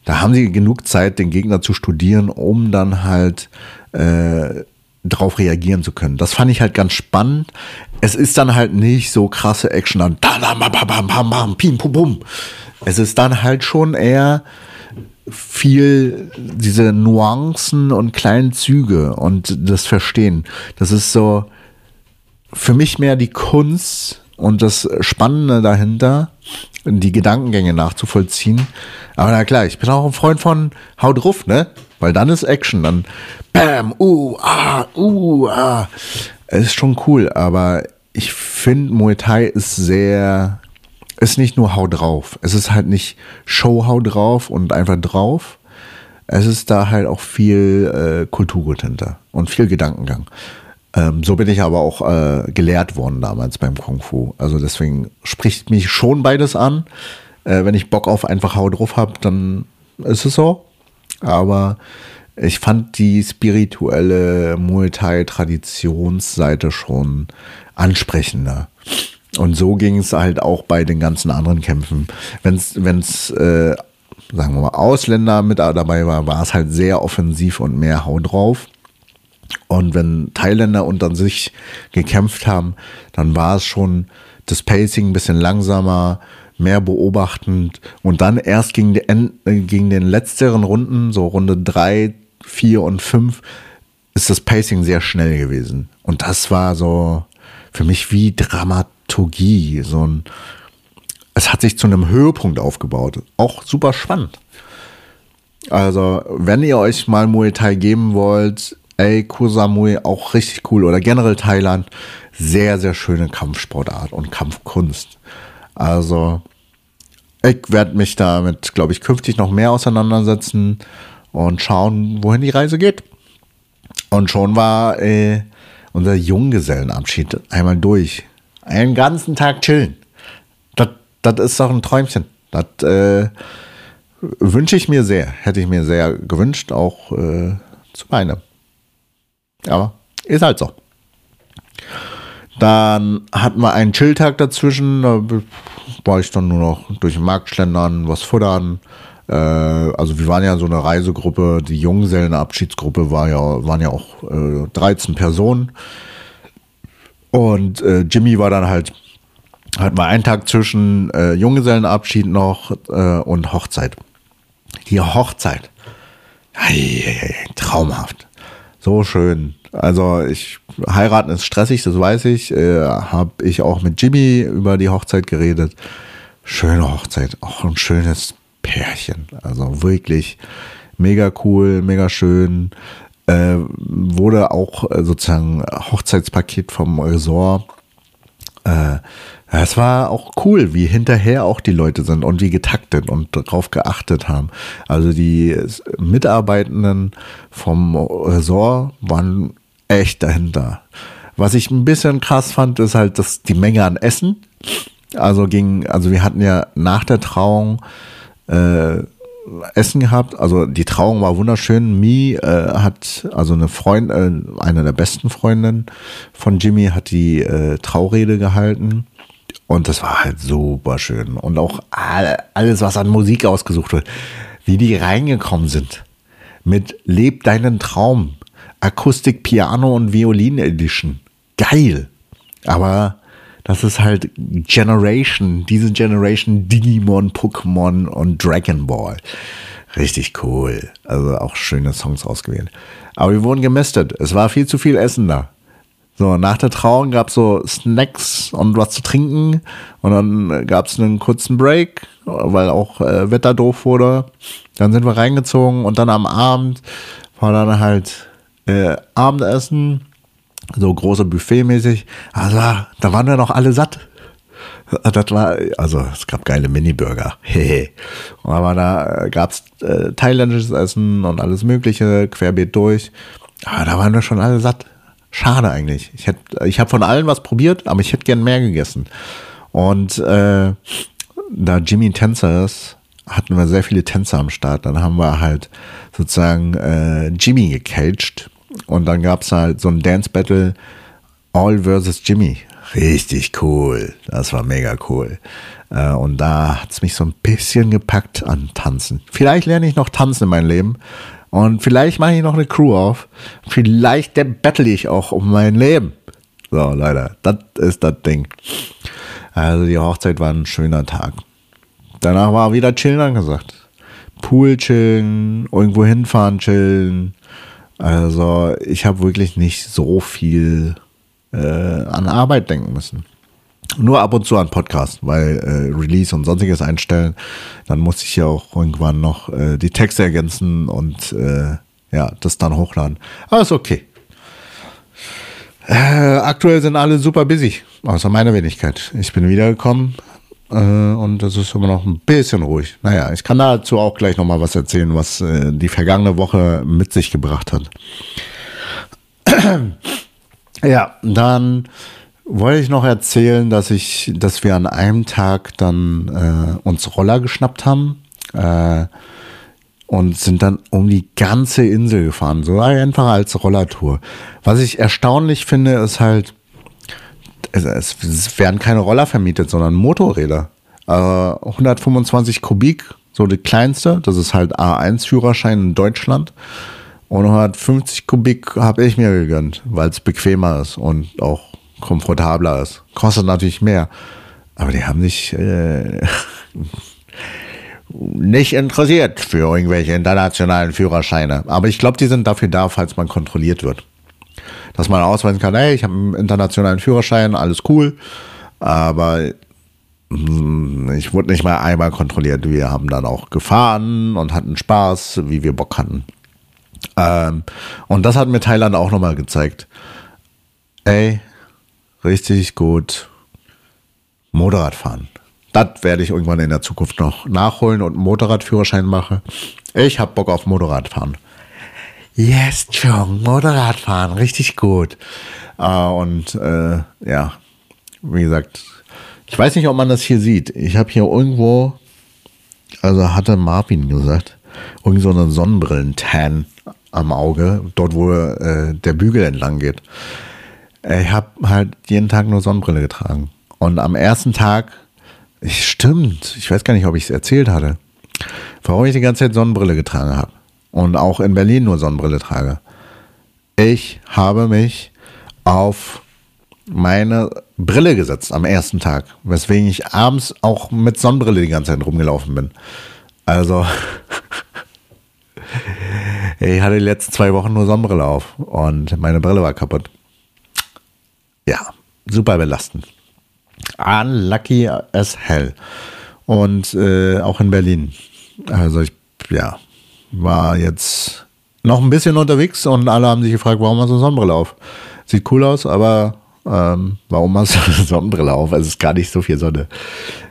da haben sie genug Zeit, den Gegner zu studieren, um dann halt äh, drauf reagieren zu können. Das fand ich halt ganz spannend. Es ist dann halt nicht so krasse Action dann Es ist dann halt schon eher viel diese Nuancen und kleinen Züge und das Verstehen. Das ist so für mich mehr die Kunst und das Spannende dahinter, die Gedankengänge nachzuvollziehen. Aber na klar, ich bin auch ein Freund von Haut drauf, ne? Weil dann ist Action, dann Bam, uh, ah, uh, ah. Es ist schon cool, aber ich finde, Muay Thai ist sehr, ist nicht nur Hau drauf. Es ist halt nicht Show Hau drauf und einfach drauf. Es ist da halt auch viel äh, Kulturgut hinter und viel Gedankengang. Ähm, so bin ich aber auch äh, gelehrt worden damals beim Kung Fu. Also deswegen spricht mich schon beides an. Äh, wenn ich Bock auf einfach Hau drauf habe, dann ist es so. Aber ich fand die spirituelle Muay Thai Traditionsseite schon ansprechender. Und so ging es halt auch bei den ganzen anderen Kämpfen. Wenn es, äh, sagen wir mal, Ausländer mit dabei war, war es halt sehr offensiv und mehr Hau drauf. Und wenn Thailänder unter sich gekämpft haben, dann war es schon das Pacing ein bisschen langsamer, mehr beobachtend und dann erst gegen, die, äh, gegen den letzteren Runden, so Runde drei, vier und fünf ist das Pacing sehr schnell gewesen. Und das war so für mich wie Dramaturgie. So ein, es hat sich zu einem Höhepunkt aufgebaut. Auch super spannend. Also, wenn ihr euch mal Muay Thai geben wollt, ey, Koh Samui auch richtig cool. Oder generell Thailand, sehr, sehr schöne Kampfsportart und Kampfkunst. Also, ich werde mich damit, glaube ich, künftig noch mehr auseinandersetzen und schauen, wohin die Reise geht. Und schon war äh, unser Junggesellenabschied einmal durch. Einen ganzen Tag chillen. Das, ist doch ein Träumchen. Das äh, wünsche ich mir sehr. Hätte ich mir sehr gewünscht, auch äh, zu meinem. Aber ist halt so. Dann hatten wir einen Chilltag dazwischen. Da war ich dann nur noch durch den Markt schlendern, was futtern. Äh, also wir waren ja so eine Reisegruppe, die Junggesellenabschiedsgruppe war ja, waren ja auch äh, 13 Personen. Und äh, Jimmy war dann halt, hatten wir einen Tag zwischen äh, Junggesellenabschied noch äh, und Hochzeit. Die Hochzeit. Ei, ei, ei, traumhaft. So schön. Also ich heiraten ist stressig, das weiß ich. Äh, Habe ich auch mit Jimmy über die Hochzeit geredet. Schöne Hochzeit, auch ein schönes Pärchen. Also wirklich mega cool, mega schön. Äh, wurde auch äh, sozusagen Hochzeitspaket vom Resort. Äh, es war auch cool, wie hinterher auch die Leute sind und wie getaktet und darauf geachtet haben. Also die Mitarbeitenden vom Resort waren echt dahinter. Was ich ein bisschen krass fand, ist halt, dass die Menge an Essen. Also ging, also wir hatten ja nach der Trauung äh, Essen gehabt. Also die Trauung war wunderschön. Mi äh, hat, also eine Freundin, äh, eine der besten Freundinnen von Jimmy hat die äh, Traurede gehalten. Und das war halt super schön. Und auch alles, was an Musik ausgesucht wird, wie die reingekommen sind. Mit Leb deinen Traum. Akustik, Piano und Violin Edition. Geil. Aber das ist halt Generation, diese Generation Digimon, Pokémon und Dragon Ball. Richtig cool. Also auch schöne Songs ausgewählt. Aber wir wurden gemästet. Es war viel zu viel Essen da. So, nach der Trauung gab es so Snacks und was zu trinken. Und dann gab es einen kurzen Break, weil auch äh, Wetter doof wurde. Dann sind wir reingezogen und dann am Abend war dann halt äh, Abendessen, so große Buffet-mäßig. Also, da waren wir noch alle satt. Das war, also es gab geile Mini-Burger. Aber da gab es äh, thailändisches Essen und alles Mögliche, querbeet durch. Aber da waren wir schon alle satt. Schade eigentlich. Ich, ich habe von allen was probiert, aber ich hätte gern mehr gegessen. Und äh, da Jimmy Tänzer ist, hatten wir sehr viele Tänzer am Start. Dann haben wir halt sozusagen äh, Jimmy gecaged. Und dann gab es halt so ein Dance Battle All versus Jimmy. Richtig cool. Das war mega cool. Äh, und da hat es mich so ein bisschen gepackt an Tanzen. Vielleicht lerne ich noch tanzen in meinem Leben. Und vielleicht mache ich noch eine Crew auf. Vielleicht battle ich auch um mein Leben. So, Leute, das ist das Ding. Also die Hochzeit war ein schöner Tag. Danach war wieder chillen angesagt. Pool chillen, irgendwo hinfahren chillen. Also ich habe wirklich nicht so viel äh, an Arbeit denken müssen. Nur ab und zu an Podcast, weil äh, Release und sonstiges einstellen. Dann muss ich ja auch irgendwann noch äh, die Texte ergänzen und äh, ja, das dann hochladen. Aber ist okay. Äh, aktuell sind alle super busy, außer meiner Wenigkeit. Ich bin wiedergekommen und das ist immer noch ein bisschen ruhig. Naja, ich kann dazu auch gleich nochmal was erzählen, was äh, die vergangene Woche mit sich gebracht hat. ja, dann wollte ich noch erzählen, dass ich, dass wir an einem Tag dann äh, uns Roller geschnappt haben äh, und sind dann um die ganze Insel gefahren, so einfach als Rollertour. Was ich erstaunlich finde, ist halt, es, es werden keine Roller vermietet, sondern Motorräder. Äh, 125 Kubik, so die kleinste, das ist halt A1-Führerschein in Deutschland. Und 150 Kubik habe ich mir gegönnt, weil es bequemer ist und auch komfortabler ist. Kostet natürlich mehr. Aber die haben sich äh, nicht interessiert für irgendwelche internationalen Führerscheine. Aber ich glaube, die sind dafür da, falls man kontrolliert wird. Dass man ausweisen kann, hey, ich habe einen internationalen Führerschein, alles cool. Aber hm, ich wurde nicht mal einmal kontrolliert. Wir haben dann auch gefahren und hatten Spaß, wie wir Bock hatten. Ähm, und das hat mir Thailand auch nochmal gezeigt. Ey, richtig gut Motorrad fahren. Das werde ich irgendwann in der Zukunft noch nachholen und einen Motorradführerschein mache. Ich habe Bock auf Motorradfahren. Yes, Chong, Motorradfahren, richtig gut. Äh, und äh, ja, wie gesagt, ich weiß nicht, ob man das hier sieht. Ich habe hier irgendwo, also hatte Marvin gesagt, irgend so eine Sonnenbrillen-Tan am Auge, dort wo äh, der Bügel entlang geht. Ich habe halt jeden Tag nur Sonnenbrille getragen. Und am ersten Tag, ich, stimmt, ich weiß gar nicht, ob ich es erzählt hatte, warum ich die ganze Zeit Sonnenbrille getragen habe. Und auch in Berlin nur Sonnenbrille trage. Ich habe mich auf meine Brille gesetzt am ersten Tag, weswegen ich abends auch mit Sonnenbrille die ganze Zeit rumgelaufen bin. Also, ich hatte die letzten zwei Wochen nur Sonnenbrille auf und meine Brille war kaputt ja, super belastend. Unlucky as hell. Und äh, auch in Berlin. Also ich, ja, war jetzt noch ein bisschen unterwegs und alle haben sich gefragt, warum hast du Sonnenbrille auf? Sieht cool aus, aber ähm, warum hast du Sonnenbrille auf? Es ist gar nicht so viel Sonne.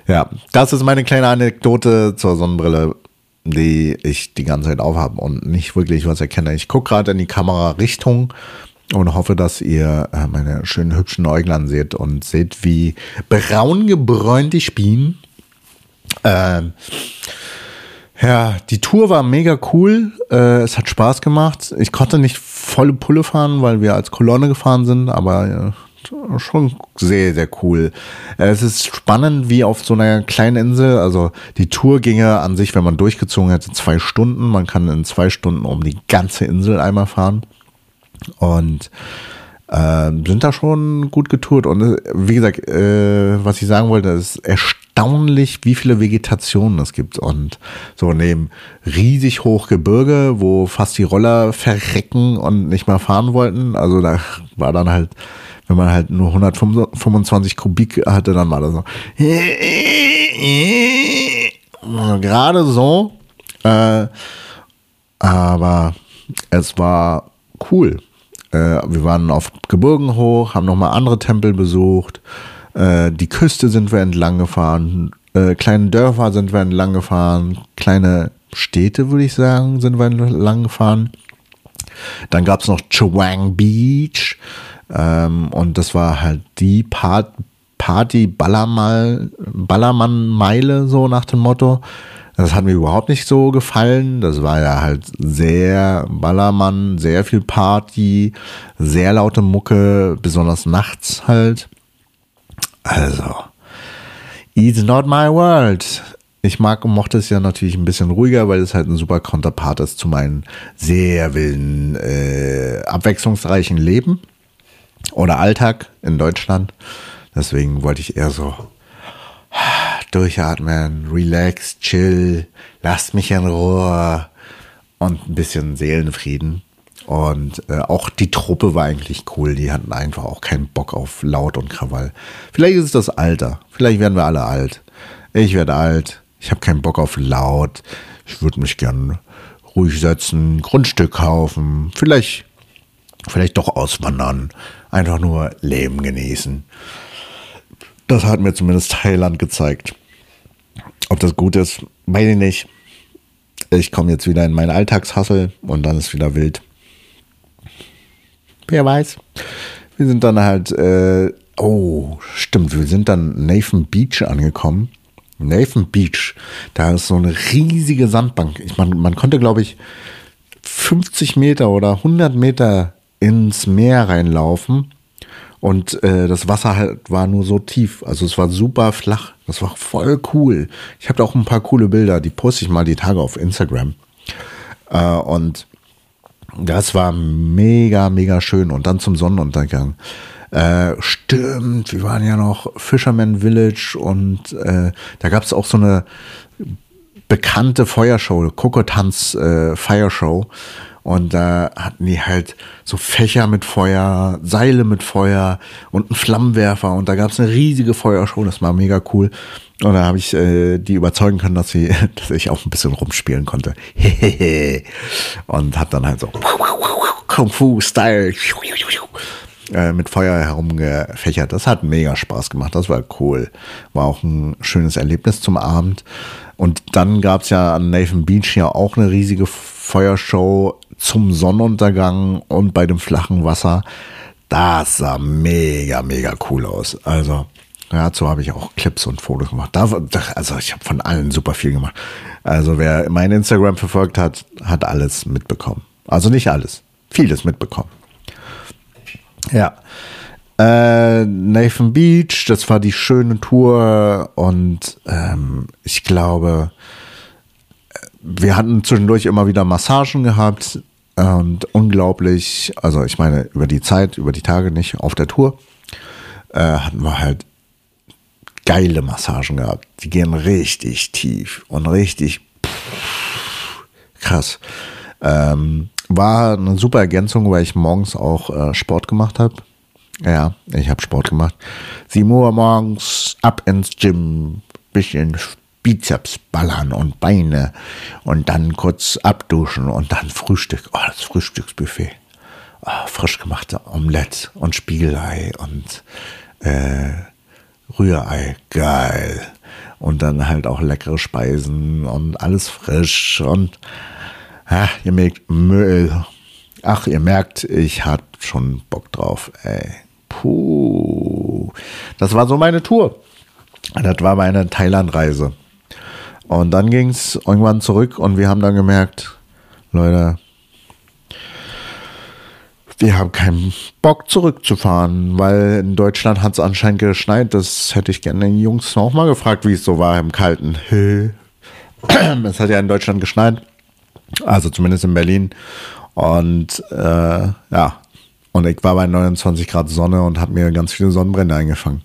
Ja, das ist meine kleine Anekdote zur Sonnenbrille, die ich die ganze Zeit aufhabe und nicht wirklich was erkenne. Ich gucke gerade in die Kamera Richtung und hoffe, dass ihr äh, meine schönen hübschen Äuglein seht und seht, wie braun gebräunt ich bin. Ähm, ja, die Tour war mega cool. Äh, es hat Spaß gemacht. Ich konnte nicht volle Pulle fahren, weil wir als Kolonne gefahren sind, aber äh, schon sehr, sehr cool. Äh, es ist spannend, wie auf so einer kleinen Insel. Also die Tour ginge an sich, wenn man durchgezogen hätte, zwei Stunden. Man kann in zwei Stunden um die ganze Insel einmal fahren. Und äh, sind da schon gut getourt. Und äh, wie gesagt, äh, was ich sagen wollte, ist erstaunlich, wie viele Vegetationen es gibt. Und so neben riesig hoch Gebirge, wo fast die Roller verrecken und nicht mehr fahren wollten. Also da war dann halt, wenn man halt nur 125 Kubik hatte, dann war das so. Gerade so. Äh, aber es war cool. Äh, wir waren auf Gebirgen hoch, haben nochmal andere Tempel besucht. Äh, die Küste sind wir entlang gefahren. Äh, kleine Dörfer sind wir entlang gefahren. Kleine Städte, würde ich sagen, sind wir entlang gefahren. Dann gab es noch Chawang Beach. Ähm, und das war halt die Part Party Ballermann-Meile, so nach dem Motto. Das hat mir überhaupt nicht so gefallen. Das war ja halt sehr Ballermann, sehr viel Party, sehr laute Mucke, besonders nachts halt. Also, it's not my world. Ich mag und mochte es ja natürlich ein bisschen ruhiger, weil es halt ein super Konterpart ist zu meinem sehr wilden, äh, abwechslungsreichen Leben oder Alltag in Deutschland. Deswegen wollte ich eher so durchatmen, relax, chill, lasst mich in Ruhe und ein bisschen Seelenfrieden. Und äh, auch die Truppe war eigentlich cool. Die hatten einfach auch keinen Bock auf Laut und Krawall. Vielleicht ist es das Alter. Vielleicht werden wir alle alt. Ich werde alt. Ich habe keinen Bock auf Laut. Ich würde mich gern ruhig setzen, Grundstück kaufen, vielleicht, vielleicht doch auswandern. Einfach nur Leben genießen. Das hat mir zumindest Thailand gezeigt. Ob das gut ist, weiß ich nicht. Ich komme jetzt wieder in meinen Alltagshassel und dann ist wieder wild. Wer weiß. Wir sind dann halt, äh, oh, stimmt, wir sind dann Nathan Beach angekommen. Nathan Beach, da ist so eine riesige Sandbank. Ich, man, man konnte, glaube ich, 50 Meter oder 100 Meter ins Meer reinlaufen und äh, das Wasser halt war nur so tief. Also es war super flach. Das war voll cool. Ich habe da auch ein paar coole Bilder, die poste ich mal die Tage auf Instagram. Äh, und das war mega, mega schön. Und dann zum Sonnenuntergang. Äh, stimmt, wir waren ja noch Fisherman Village und äh, da gab es auch so eine bekannte Feuershow, Kokotanz äh, Feuershow. Und da hatten die halt so Fächer mit Feuer, Seile mit Feuer und einen Flammenwerfer. Und da gab es eine riesige Feuershow, das war mega cool. Und da habe ich äh, die überzeugen können, dass, sie, dass ich auch ein bisschen rumspielen konnte. und hab dann halt so Kung Fu Style äh, mit Feuer herumgefächert. Das hat mega Spaß gemacht. Das war cool. War auch ein schönes Erlebnis zum Abend. Und dann gab es ja an Nathan Beach ja auch eine riesige Feuershow zum Sonnenuntergang und bei dem flachen Wasser. Das sah mega, mega cool aus. Also, dazu habe ich auch Clips und Fotos gemacht. Also, ich habe von allen super viel gemacht. Also, wer mein Instagram verfolgt hat, hat alles mitbekommen. Also nicht alles, vieles mitbekommen. Ja. Äh, Nathan Beach, das war die schöne Tour und ähm, ich glaube, wir hatten zwischendurch immer wieder Massagen gehabt und unglaublich, also ich meine über die Zeit, über die Tage nicht, auf der Tour äh, hatten wir halt geile Massagen gehabt. Die gehen richtig tief und richtig pff, krass. Ähm, war eine super Ergänzung, weil ich morgens auch äh, Sport gemacht habe. Ja, ich habe Sport gemacht. 7 Uhr morgens ab ins Gym, bisschen Bizeps ballern und Beine und dann kurz abduschen und dann Frühstück. Oh, das Frühstücksbuffet. Oh, frisch gemachte Omelette und Spiegelei und äh, Rührei. Geil. Und dann halt auch leckere Speisen und alles frisch und ja, ihr merkt Müll. ach, ihr merkt, ich hatte schon Bock drauf. Ey, puh. Das war so meine Tour. Das war meine Thailand-Reise. Und dann ging es irgendwann zurück und wir haben dann gemerkt, Leute, wir haben keinen Bock zurückzufahren, weil in Deutschland hat es anscheinend geschneit. Das hätte ich gerne den Jungs auch mal gefragt, wie es so war im Kalten. es hat ja in Deutschland geschneit, also zumindest in Berlin. Und äh, ja, und ich war bei 29 Grad Sonne und habe mir ganz viele Sonnenbrände eingefangen.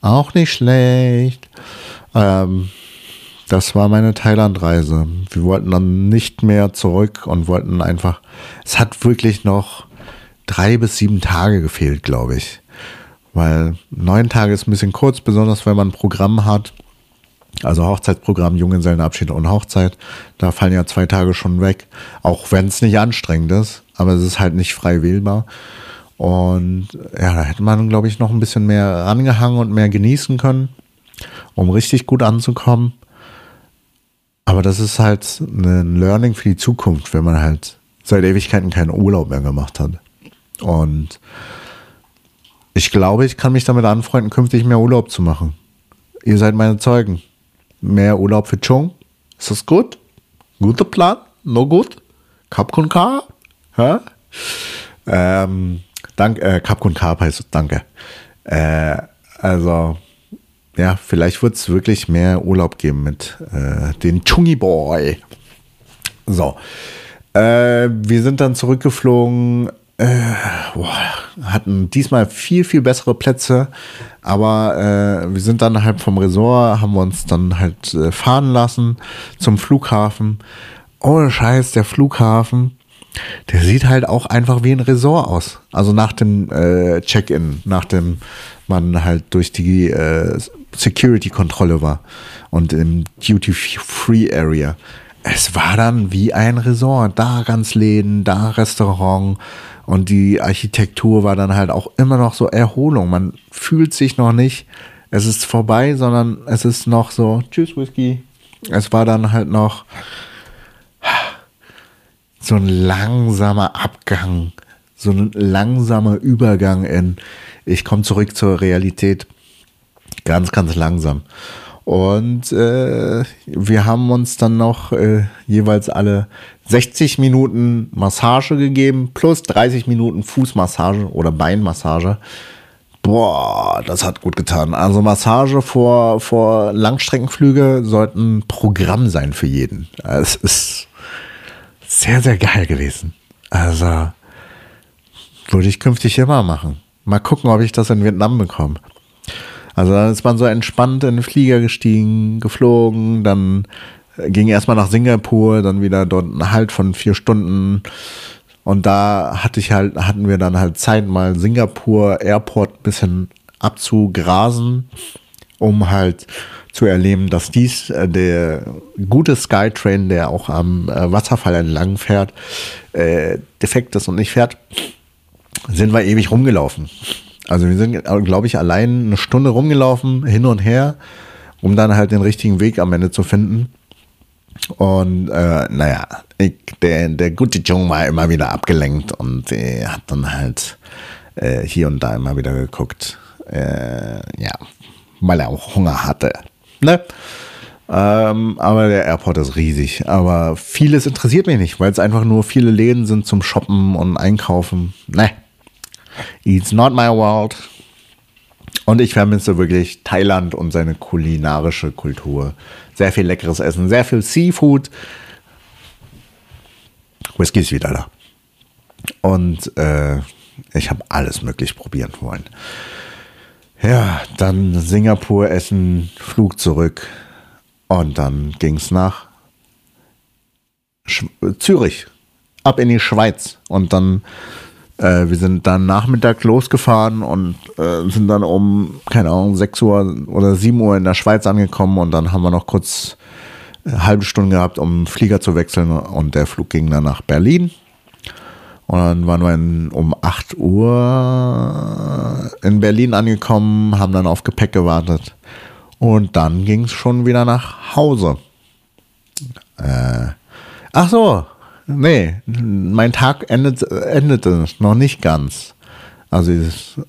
Auch nicht schlecht. Ähm, das war meine Thailand-Reise. Wir wollten dann nicht mehr zurück und wollten einfach. Es hat wirklich noch drei bis sieben Tage gefehlt, glaube ich. Weil neun Tage ist ein bisschen kurz, besonders wenn man ein Programm hat. Also Hochzeitsprogramm, Junggesellenabschied und Hochzeit. Da fallen ja zwei Tage schon weg. Auch wenn es nicht anstrengend ist. Aber es ist halt nicht frei wählbar. Und ja, da hätte man, glaube ich, noch ein bisschen mehr rangehangen und mehr genießen können, um richtig gut anzukommen. Aber das ist halt ein Learning für die Zukunft, wenn man halt seit Ewigkeiten keinen Urlaub mehr gemacht hat. Und ich glaube, ich kann mich damit anfreunden, künftig mehr Urlaub zu machen. Ihr seid meine Zeugen. Mehr Urlaub für Chung. Ist das gut? Guter Plan? No gut? Capcom K? Hä? Ähm, dank, äh, Capcom K heißt danke. Äh, also, ja, vielleicht wird es wirklich mehr Urlaub geben mit äh, den Chungi Boy. So. Äh, wir sind dann zurückgeflogen äh, boah, hatten diesmal viel, viel bessere Plätze, aber äh, wir sind dann halt vom Resort, haben wir uns dann halt äh, fahren lassen zum Flughafen. Ohne Scheiß, der Flughafen, der sieht halt auch einfach wie ein Resort aus. Also nach dem äh, Check-in, nachdem man halt durch die äh, Security-Kontrolle war und im Duty-Free-Area. Es war dann wie ein Resort. Da ganz Läden, da Restaurant und die Architektur war dann halt auch immer noch so Erholung. Man fühlt sich noch nicht, es ist vorbei, sondern es ist noch so, tschüss Whisky. Es war dann halt noch so ein langsamer Abgang, so ein langsamer Übergang in, ich komme zurück zur Realität. Ganz, ganz langsam. Und äh, wir haben uns dann noch äh, jeweils alle 60 Minuten Massage gegeben, plus 30 Minuten Fußmassage oder Beinmassage. Boah, das hat gut getan. Also Massage vor, vor Langstreckenflüge sollten Programm sein für jeden. Es ist sehr, sehr geil gewesen. Also würde ich künftig immer machen. Mal gucken, ob ich das in Vietnam bekomme. Also dann ist man so entspannt in den Flieger gestiegen, geflogen, dann ging erstmal nach Singapur, dann wieder dort einen Halt von vier Stunden. Und da hatte ich halt, hatten wir dann halt Zeit, mal Singapur Airport ein bisschen abzugrasen, um halt zu erleben, dass dies äh, der gute Skytrain, der auch am äh, Wasserfall entlang fährt, äh, defekt ist und nicht fährt, sind wir ewig rumgelaufen. Also wir sind, glaube ich, allein eine Stunde rumgelaufen, hin und her, um dann halt den richtigen Weg am Ende zu finden. Und äh, naja, ich, der, der gute Jung war immer wieder abgelenkt und äh, hat dann halt äh, hier und da immer wieder geguckt. Äh, ja, weil er auch Hunger hatte. Ne? Ähm, aber der Airport ist riesig. Aber vieles interessiert mich nicht, weil es einfach nur viele Läden sind zum Shoppen und Einkaufen. Ne, It's not my world. Und ich vermisse wirklich Thailand und seine kulinarische Kultur. Sehr viel leckeres Essen, sehr viel Seafood. Whisky ist wieder da. Und äh, ich habe alles möglich probieren wollen. Ja, dann Singapur essen, Flug zurück. Und dann ging es nach Sch Zürich, ab in die Schweiz. Und dann äh, wir sind dann Nachmittag losgefahren und äh, sind dann um, keine Ahnung, 6 Uhr oder 7 Uhr in der Schweiz angekommen und dann haben wir noch kurz eine halbe Stunde gehabt, um Flieger zu wechseln und der Flug ging dann nach Berlin. Und dann waren wir um 8 Uhr in Berlin angekommen, haben dann auf Gepäck gewartet. Und dann ging es schon wieder nach Hause. Äh, ach so, nee, mein Tag endet, endete noch nicht ganz. Also,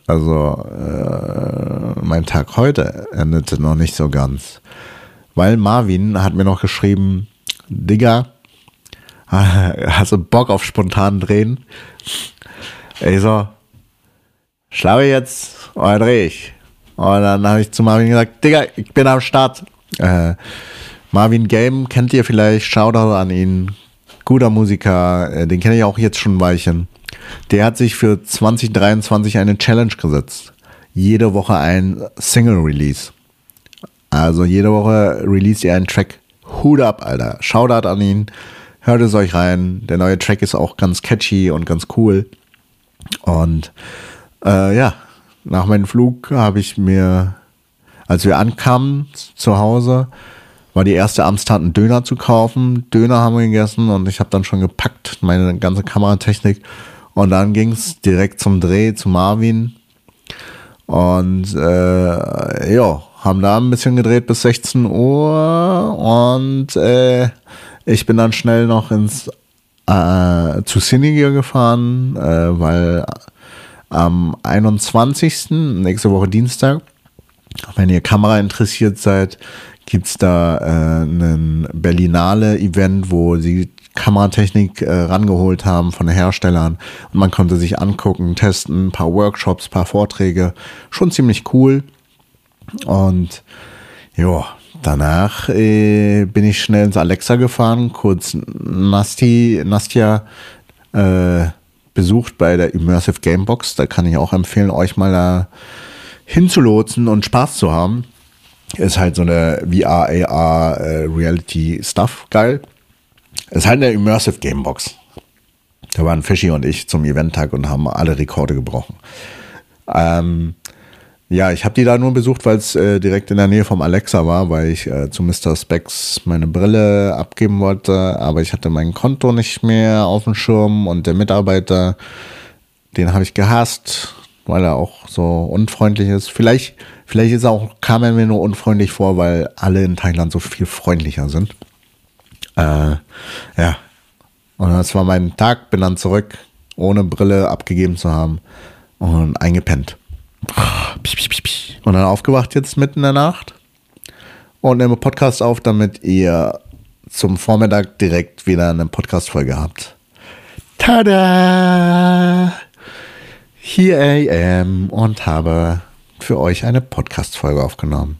also äh, mein Tag heute endete noch nicht so ganz. Weil Marvin hat mir noch geschrieben, Digga, hast du Bock auf spontan drehen? Ich so, schlafe jetzt oder dreh ich? Und dann habe ich zu Marvin gesagt, Digga, ich bin am Start. Äh, Marvin Game kennt ihr vielleicht, Shoutout an ihn. Guter Musiker, äh, den kenne ich auch jetzt schon ein Weilchen. Der hat sich für 2023 eine Challenge gesetzt. Jede Woche ein Single-Release. Also jede Woche release er einen Track. Hut ab, Alter. Shoutout an ihn. Hört es euch rein. Der neue Track ist auch ganz catchy und ganz cool. Und äh, ja, nach meinem Flug habe ich mir, als wir ankamen zu Hause, war die erste Amtstat, einen Döner zu kaufen. Döner haben wir gegessen und ich habe dann schon gepackt, meine ganze Kameratechnik. Und dann ging es direkt zum Dreh zu Marvin. Und äh, ja, haben da ein bisschen gedreht bis 16 Uhr. Und äh, ich bin dann schnell noch ins äh, zu Cinegear gefahren, äh, weil am 21. nächste Woche Dienstag, wenn ihr Kamera interessiert seid, gibt's da äh, ein Berlinale-Event, wo sie Kameratechnik äh, rangeholt haben von Herstellern und man konnte sich angucken, testen, ein paar Workshops, ein paar Vorträge. Schon ziemlich cool. Und ja, danach äh, bin ich schnell ins Alexa gefahren, kurz Nasti, Nastja äh, besucht bei der Immersive Gamebox. Da kann ich auch empfehlen, euch mal da hinzulotsen und Spaß zu haben. Ist halt so eine VR, AR, äh, Reality Stuff geil. Ist halt eine Immersive Gamebox. Da waren Fischi und ich zum Eventtag und haben alle Rekorde gebrochen. Ähm, ja, ich habe die da nur besucht, weil es äh, direkt in der Nähe vom Alexa war, weil ich äh, zu Mr. Specs meine Brille abgeben wollte, aber ich hatte mein Konto nicht mehr auf dem Schirm und der Mitarbeiter, den habe ich gehasst, weil er auch so unfreundlich ist. Vielleicht, vielleicht ist auch, kam er mir nur unfreundlich vor, weil alle in Thailand so viel freundlicher sind. Äh, ja. Und das war mein Tag, bin dann zurück, ohne Brille abgegeben zu haben und eingepennt. Und dann aufgewacht jetzt mitten in der Nacht und nehme Podcast auf, damit ihr zum Vormittag direkt wieder eine Podcast-Folge habt. Tada! Hier am und habe für euch eine Podcast-Folge aufgenommen.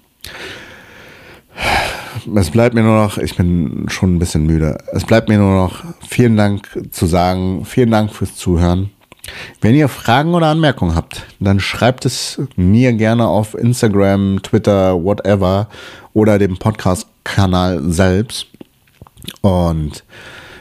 Es bleibt mir nur noch, ich bin schon ein bisschen müde. Es bleibt mir nur noch vielen Dank zu sagen. Vielen Dank fürs Zuhören. Wenn ihr Fragen oder Anmerkungen habt, dann schreibt es mir gerne auf Instagram, Twitter, whatever oder dem Podcast-Kanal selbst. Und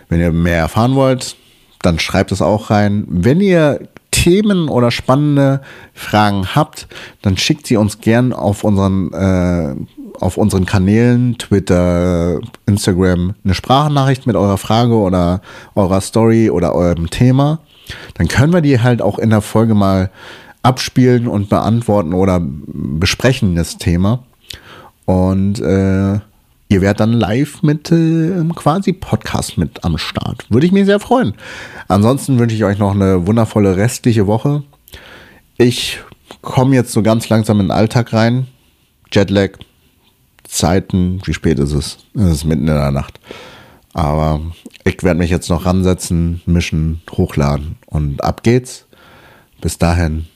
wenn ihr mehr erfahren wollt, dann schreibt es auch rein. Wenn ihr Themen oder spannende Fragen habt, dann schickt sie uns gern auf unseren, äh, auf unseren Kanälen, Twitter, Instagram, eine Sprachnachricht mit eurer Frage oder eurer Story oder eurem Thema. Dann können wir die halt auch in der Folge mal abspielen und beantworten oder besprechen, das Thema. Und äh, ihr werdet dann live mit äh, quasi Podcast mit am Start. Würde ich mich sehr freuen. Ansonsten wünsche ich euch noch eine wundervolle restliche Woche. Ich komme jetzt so ganz langsam in den Alltag rein. Jetlag, Zeiten, wie spät ist es? Es ist mitten in der Nacht. Aber ich werde mich jetzt noch ransetzen, mischen, hochladen und ab geht's. Bis dahin,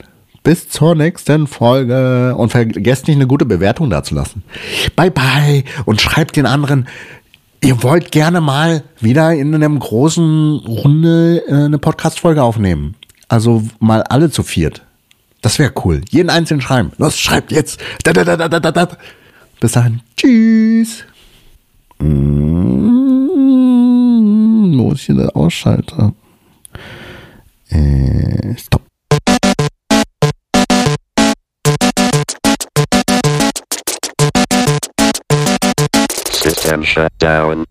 bis zur nächsten Folge und vergesst nicht eine gute Bewertung dazulassen. Bye bye und schreibt den anderen, ihr wollt gerne mal wieder in einem großen Runde äh, eine Podcast-Folge aufnehmen. Also mal alle zu viert. Das wäre cool. Jeden einzelnen schreiben. Los, schreibt jetzt. Da, da, da, da, da, da. Bis dahin. Tschüss. Mm, ist hier der Ausschalter? Äh, stopp. System shut down.